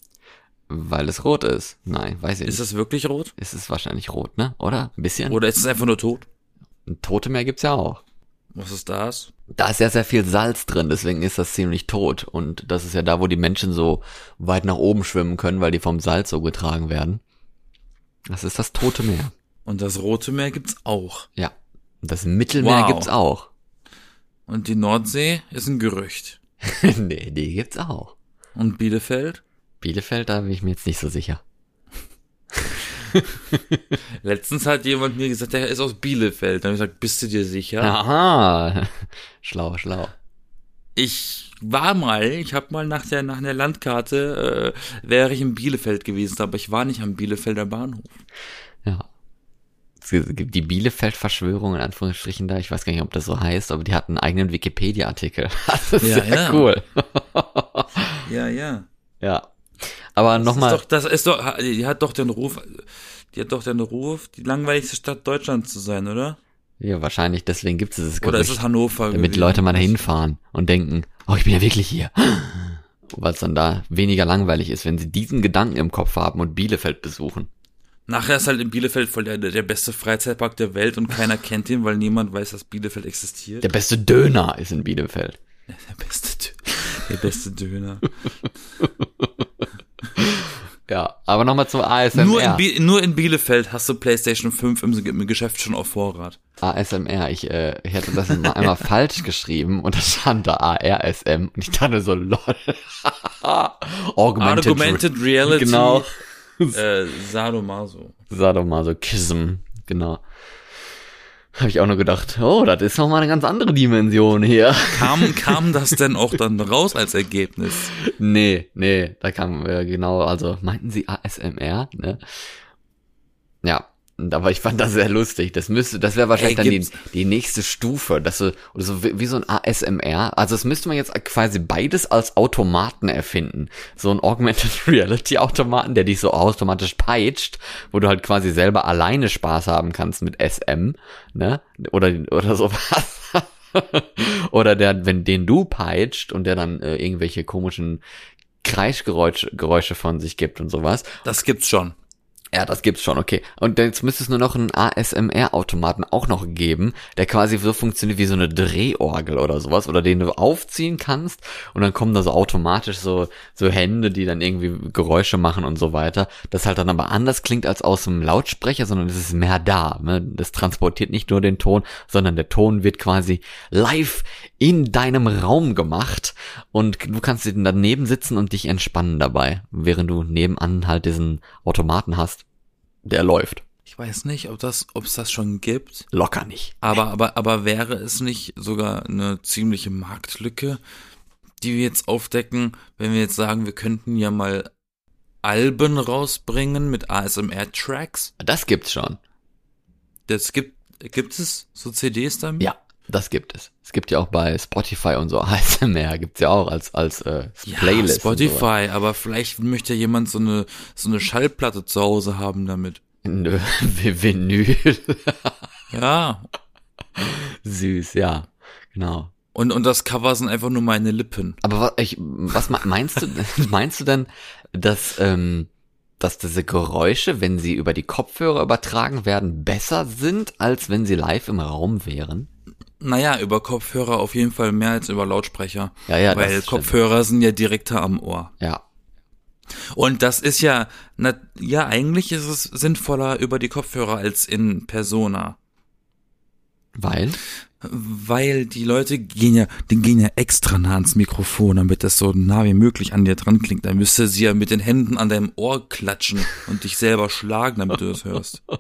Weil es rot ist. Nein, weiß ich Ist nicht. es wirklich rot? Ist es wahrscheinlich rot, ne? Oder? Ein bisschen? Oder ist es einfach nur tot? Ein Tote Meer gibt's ja auch. Was ist das? Da ist ja sehr viel Salz drin, deswegen ist das ziemlich tot. Und das ist ja da, wo die Menschen so weit nach oben schwimmen können, weil die vom Salz so getragen werden. Das ist das Tote Meer. Und das Rote Meer gibt's auch. Ja. Und das Mittelmeer Wow. gibt's auch. Und die Nordsee ist ein Gerücht. nee, die gibt's auch. Und Bielefeld? Bielefeld, da bin ich mir jetzt nicht so sicher. Letztens hat jemand mir gesagt, der ist aus Bielefeld. Dann habe ich gesagt, bist du dir sicher? Aha. Schlau, schlau. Ich war mal, ich habe mal nach der, nach der Landkarte, äh, wäre ich in Bielefeld gewesen, aber ich war nicht am Bielefelder Bahnhof. Ja. Es gibt die Bielefeld-Verschwörung in Anführungsstrichen da, ich weiß gar nicht, ob das so heißt, aber die hat einen eigenen Wikipedia-Artikel. Das ist Ja, sehr ja. cool. Ja, ja. Ja. Aber nochmal, das ist doch, die hat doch den Ruf, die hat doch den Ruf, die langweiligste Stadt Deutschlands zu sein, oder? ja, wahrscheinlich deswegen gibt es dieses Oder ist Gerücht, es Hannover? damit gewesen? Leute mal dahin fahren und denken, oh, ich bin ja wirklich hier. Weil es dann da weniger langweilig ist, wenn sie diesen Gedanken im Kopf haben und Bielefeld besuchen. Nachher ist halt in Bielefeld voll der, der beste Freizeitpark der Welt und keiner kennt ihn, weil niemand weiß, dass Bielefeld existiert. Der beste Döner ist in Bielefeld. Der beste, Dö- der beste Döner. Ja, aber nochmal zum ASMR. Nur in, Bi nur in Bielefeld hast du PlayStation 5 im, im Geschäft schon auf Vorrat. ASMR, ich, äh, ich hatte das mal einmal falsch geschrieben und da stand da ARSM und ich dachte so, lol. Augmented, Augmented Reality. Genau. Äh, Sadomaso. Sadomasochism, genau. Habe ich auch nur gedacht, oh, das ist noch mal eine ganz andere Dimension hier. Kam, kam das denn auch dann raus als Ergebnis? Nee, nee, da kam äh, genau, also meinten sie ASMR, ne? Ja, aber ich fand das sehr lustig. Das müsste, das wäre wahrscheinlich Ey, dann die, die nächste Stufe, dass du, oder so wie, wie so ein ASMR. Also das müsste man jetzt quasi beides als Automaten erfinden. So ein Augmented Reality Automaten, der dich so automatisch peitscht, wo du halt quasi selber alleine Spaß haben kannst mit SM, ne? Oder, oder sowas. oder der, wenn den du peitscht und der dann äh, irgendwelche komischen Kreischgeräusche Geräusche von sich gibt und sowas. Das gibt's schon. Ja, das gibt's schon, okay. Und jetzt müsste es nur noch einen ASMR-Automaten auch noch geben, der quasi so funktioniert wie so eine Drehorgel oder sowas, oder den du aufziehen kannst und dann kommen da so automatisch so, so Hände, die dann irgendwie Geräusche machen und so weiter. Das halt dann aber anders klingt als aus dem Lautsprecher, sondern es ist mehr da. Ne? Das transportiert nicht nur den Ton, sondern der Ton wird quasi live in deinem Raum gemacht und du kannst daneben sitzen und dich entspannen dabei, während du nebenan halt diesen Automaten hast, der läuft. Ich weiß nicht, ob das, ob es das schon gibt. Locker nicht. Aber, aber, aber wäre es nicht sogar eine ziemliche Marktlücke, die wir jetzt aufdecken, wenn wir jetzt sagen, wir könnten ja mal Alben rausbringen mit ASMR-Tracks? Das gibt's schon. Das gibt, gibt es so CDs damit? Ja, das gibt es. Es gibt ja auch bei Spotify und so ASMR gibt's ja auch als als äh, Ja, Playlist. sowas. Spotify, aber vielleicht möchte jemand so eine, so eine Schallplatte zu Hause haben damit. Nö, Vinyl. Ja. Süß, ja. Genau. Und, und das Cover sind einfach nur meine Lippen. Aber was, ich, was me- meinst du, meinst du denn, dass, ähm, dass diese Geräusche, wenn sie über die Kopfhörer übertragen werden, besser sind, als wenn sie live im Raum wären? Naja, über Kopfhörer auf jeden Fall mehr als über Lautsprecher. Ja, ja, Weil stimmt. Kopfhörer sind ja direkter am Ohr. Ja. Und das ist ja, na, ja, eigentlich ist es sinnvoller über die Kopfhörer als in Persona. Weil? Weil die Leute gehen ja, die gehen ja extra nah ans Mikrofon, damit das so nah wie möglich an dir dran klingt. Dann müsste sie ja mit den Händen an deinem Ohr klatschen und dich selber schlagen, damit du das hörst.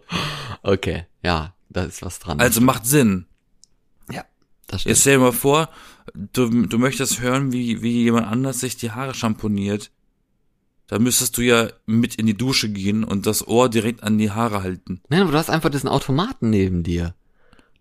Okay, ja, da ist was dran. Also macht Sinn. Jetzt stell dir mal vor, du, du möchtest hören, wie, wie jemand anders sich die Haare schamponiert. Da müsstest du ja mit in die Dusche gehen und das Ohr direkt an die Haare halten. Nein, aber du hast einfach diesen Automaten neben dir.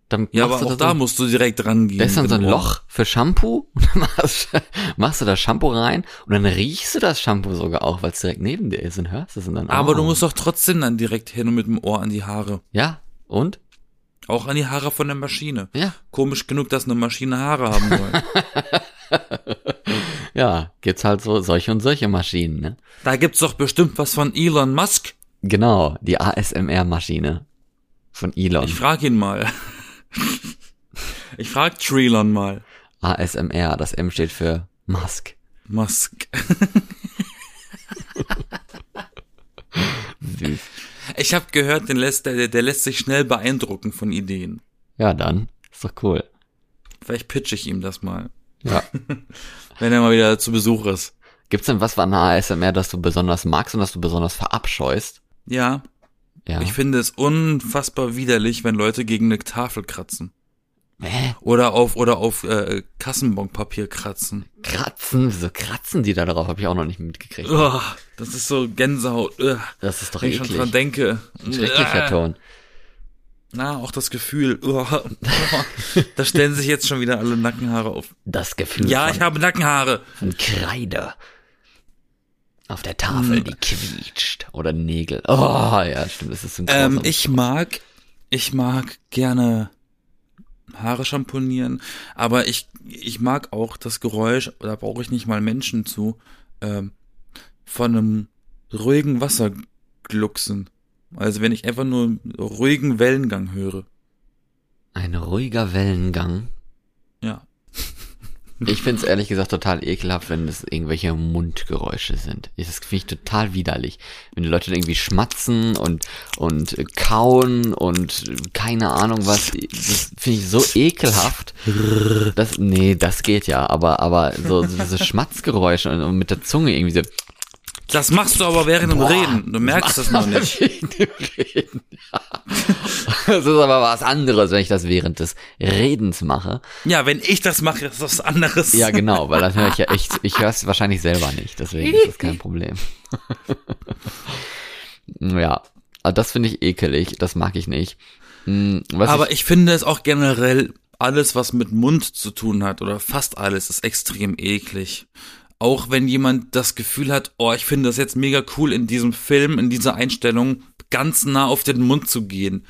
Dann Ja, aber auch da musst du direkt rangehen. Da ist dann so ein Ohr. Loch für Shampoo und dann machst, machst du das Shampoo rein und dann riechst du das Shampoo sogar auch, weil es direkt neben dir ist und hörst es und dann Aber oh. du musst doch trotzdem dann direkt hin und mit dem Ohr an die Haare. Ja, und? Auch an die Haare von der Maschine. Ja, Komisch genug, dass eine Maschine Haare haben soll. ja, gibt's halt so solche und solche Maschinen, ne? da gibt's doch bestimmt was von Elon Musk. Genau, die ASMR-Maschine von Elon. Ich frag ihn mal. Ich frag Trelon mal. ASMR, das M steht für Musk. Musk. Süß. Ich habe gehört, den lässt, der, der lässt sich schnell beeindrucken von Ideen. Ja, dann. Ist doch cool. Vielleicht pitch ich ihm das mal, Ja. wenn er mal wieder zu Besuch ist. Gibt's denn was an ASMR, das du besonders magst und das du besonders verabscheust? Ja, Ja. ich finde es unfassbar widerlich, wenn Leute gegen eine Tafel kratzen. Hä? Oder auf, oder auf äh, Kassenbonpapier kratzen. Kratzen? Wieso kratzen die da drauf? Habe ich auch noch nicht mitgekriegt. Oh, das ist so Gänsehaut. Ugh, Das ist doch wenn ich schon dran eklig. denke. Ein schrecklicher Äh, Ton. Na, auch das Gefühl. Oh, da stellen sich jetzt schon wieder alle Nackenhaare auf. Das Gefühl Ja, ich habe Nackenhaare. von Kreide. Auf der Tafel, Hm. die quietscht. Oder Nägel. Oh, ja, stimmt. Das ist ein Ähm, ich mag, ich mag gerne Haare schamponieren, aber ich, ich mag auch das Geräusch, da brauche ich nicht mal Menschen zu, ähm, von einem ruhigen Wasser glucksen. Also wenn ich einfach nur ruhigen Wellengang höre. Ein ruhiger Wellengang. Ich find's ehrlich gesagt total ekelhaft, wenn es irgendwelche Mundgeräusche sind. Das finde ich total widerlich. Wenn die Leute irgendwie schmatzen und, und kauen und keine Ahnung was. Das finde ich so ekelhaft. Das, nee, das geht ja. Aber, aber so, so diese Schmatzgeräusche und, und mit der Zunge irgendwie so. Das machst du aber während dem Reden. Du merkst das noch nicht. Während dem Reden. Ja. Das ist aber was anderes, wenn ich das während des Redens mache. Ja, wenn ich das mache, ist das was anderes. Ja, genau, weil das höre ich ja echt, ich höre es wahrscheinlich selber nicht, deswegen ist das kein Problem. ja, also das finde ich ekelig, das mag ich nicht. Hm, Was Aber ich, ich finde es auch generell, alles, was mit Mund zu tun hat, oder fast alles, ist extrem eklig. Auch wenn jemand das Gefühl hat, oh, ich finde das jetzt mega cool, in diesem Film, in dieser Einstellung, ganz nah auf den Mund zu gehen.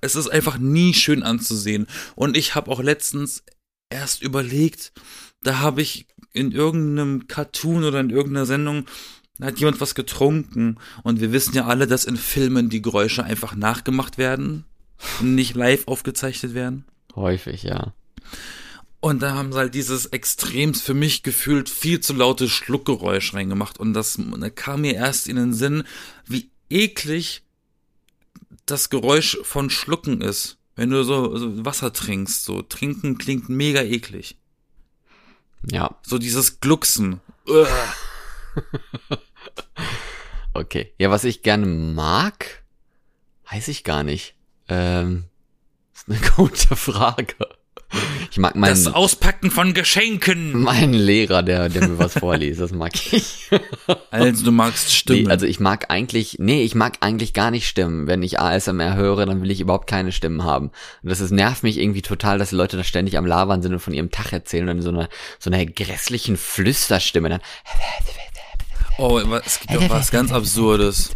Es ist einfach nie schön anzusehen. Und ich habe auch letztens erst überlegt, da habe ich in irgendeinem Cartoon oder in irgendeiner Sendung da hat jemand was getrunken und wir wissen ja alle, dass in Filmen die Geräusche einfach nachgemacht werden und nicht live aufgezeichnet werden. häufig, ja. Und da haben sie halt dieses extremst für mich gefühlt viel zu laute Schluckgeräusch reingemacht und das da kam mir erst in den Sinn, wie eklig das Geräusch von Schlucken ist. Wenn du so, so Wasser trinkst, so trinken klingt mega eklig. Ja, So dieses Glucksen. Okay. Ja, was ich gerne mag, weiß ich gar nicht. Ähm, ist eine gute Frage. Ich mag meinen, Das Auspacken von Geschenken. meinen Lehrer, der, der mir was vorliest, das mag ich. Also du magst Stimmen. Nee, also ich mag eigentlich, nee, ich mag eigentlich gar nicht Stimmen. Wenn ich ASMR höre, dann will ich überhaupt keine Stimmen haben. Und das ist, nervt mich irgendwie total, dass die Leute da ständig am Labern sind und von ihrem Tag erzählen und in so einer, so einer grässlichen Flüsterstimme dann. oh, es gibt auch was ganz Absurdes.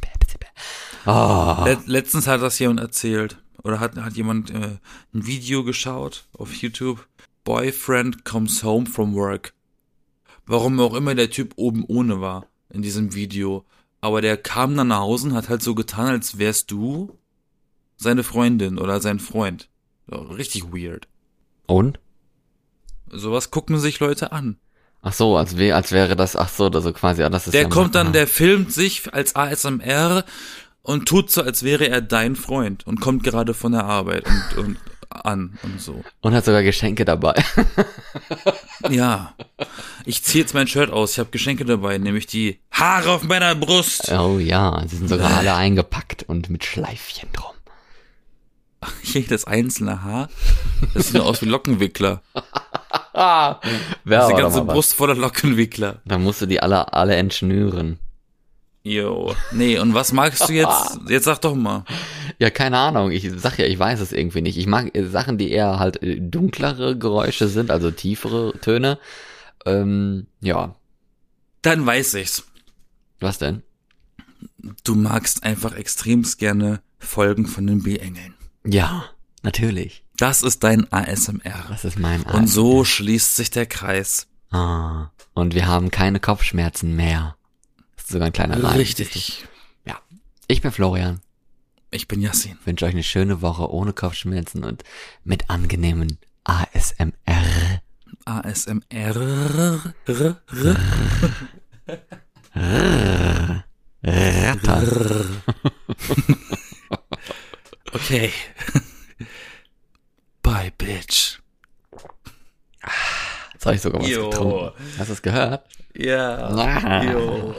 Oh, Let letztens hat das jemand erzählt. Oder hat, hat jemand äh, ein Video geschaut auf YouTube. Boyfriend comes home from work. Warum auch immer der Typ oben ohne war in diesem Video. Aber der kam dann nach Hause und hat halt so getan, als wärst du seine Freundin oder sein Freund. Richtig weird. und? Sowas gucken sich Leute an. Ach so, als, wär, als wäre das, ach so, also quasi, ja, das ist Der ja kommt dann, ah. der filmt sich als ASMR und tut so, als wäre er dein Freund und kommt gerade von der Arbeit und, und an und so. Und hat sogar Geschenke dabei. Ja. Ich ziehe jetzt mein Shirt aus. Ich habe Geschenke dabei, nämlich die Haare auf meiner Brust. Oh ja, sie sind sogar alle eingepackt und mit Schleifchen drum. Jedes einzelne Haar. Das sieht aus wie Lockenwickler. Wer Das ist die war ganze. Brust voller Lockenwickler. Dann musst du die alle, alle entschnüren. Jo. Nee, und was magst du jetzt? Jetzt sag doch mal. Ja, keine Ahnung. Ich sag ja, ich weiß es irgendwie nicht. Ich mag äh, Sachen, die eher halt äh, dunklere Geräusche sind, also tiefere Töne. Ähm, ja. Dann weiß ich's. Was denn? Du magst einfach extremst gerne Folgen von den B-Engeln. Ja, natürlich. Das ist dein ASMR. Das ist mein Und so schließt sich der Kreis. Ah, und wir haben keine Kopfschmerzen mehr. Sogar ein kleiner Reim. Richtig. Ja. Ich bin Florian. Ich bin Yassin. Wünsche euch eine schöne Woche ohne Kopfschmerzen und mit angenehmen ASMR. ASMR. Ratter. Okay. Bye, bitch. Jetzt habe ich sogar was Jo. getrunken. Hast du es gehört? Ja. Ah. Jo.